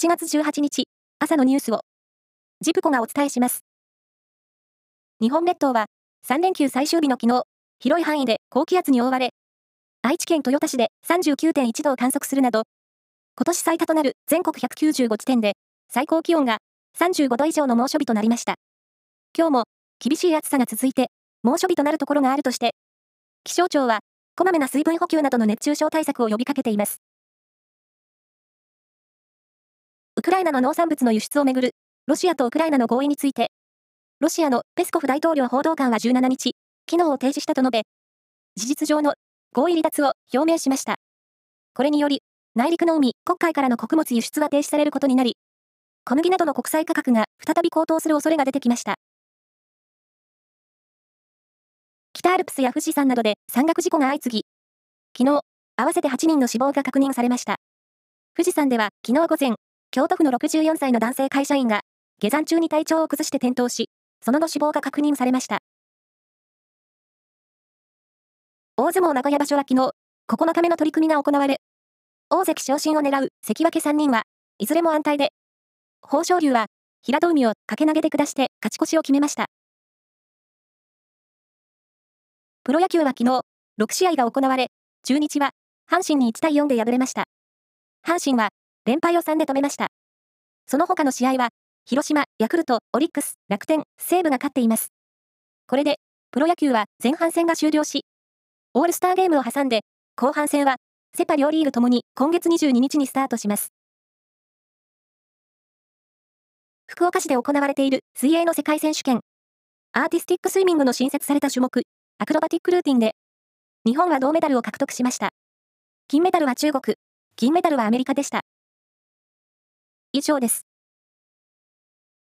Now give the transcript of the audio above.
7月18日、朝のニュースを、ジプコがお伝えします。日本列島は、3連休最終日の昨日、広い範囲で高気圧に覆われ、愛知県豊田市で39.1度を観測するなど、今年最多となる全国195地点で、最高気温が35度以上の猛暑日となりました。今日も厳しい暑さが続いて、猛暑日となるところがあるとして、気象庁は、こまめな水分補給などの熱中症対策を呼びかけています。ウクライナの農産物の輸出をめぐる、ロシアとウクライナの合意について、ロシアのペスコフ大統領報道官は17日、機能を停止したと述べ、事実上の合意離脱を表明しました。これにより、内陸の海、黒海からの穀物輸出は停止されることになり、小麦などの国際価格が再び高騰する恐れが出てきました。北アルプスや富士山などで山岳事故が相次ぎ、昨日、合わせて8人の死亡が確認されました。富士山では昨日午前、京都府の64歳の男性会社員が、下山中に体調を崩して転倒し、その後死亡が確認されました。大相撲名古屋場所は昨日、9日目の取り組みが行われ、大関昇進を狙う関脇3人は、いずれも安泰で、豊昇龍は、平戸海を掛け投げで下して勝ち越しを決めました。プロ野球は昨日、6試合が行われ、中日は、阪神に1対4で敗れました。阪神は、連敗を3で止めました。その他の試合は、広島、ヤクルト、オリックス、楽天、西武が勝っています。これで、プロ野球は前半戦が終了し、オールスターゲームを挟んで、後半戦は、セパ両リーグともに今月22日にスタートします。福岡市で行われている水泳の世界選手権。アーティスティックスイミングの新設された種目、アクロバティックルーティンで、日本は銅メダルを獲得しました。金メダルは中国、銀メダルはアメリカでした。以上です。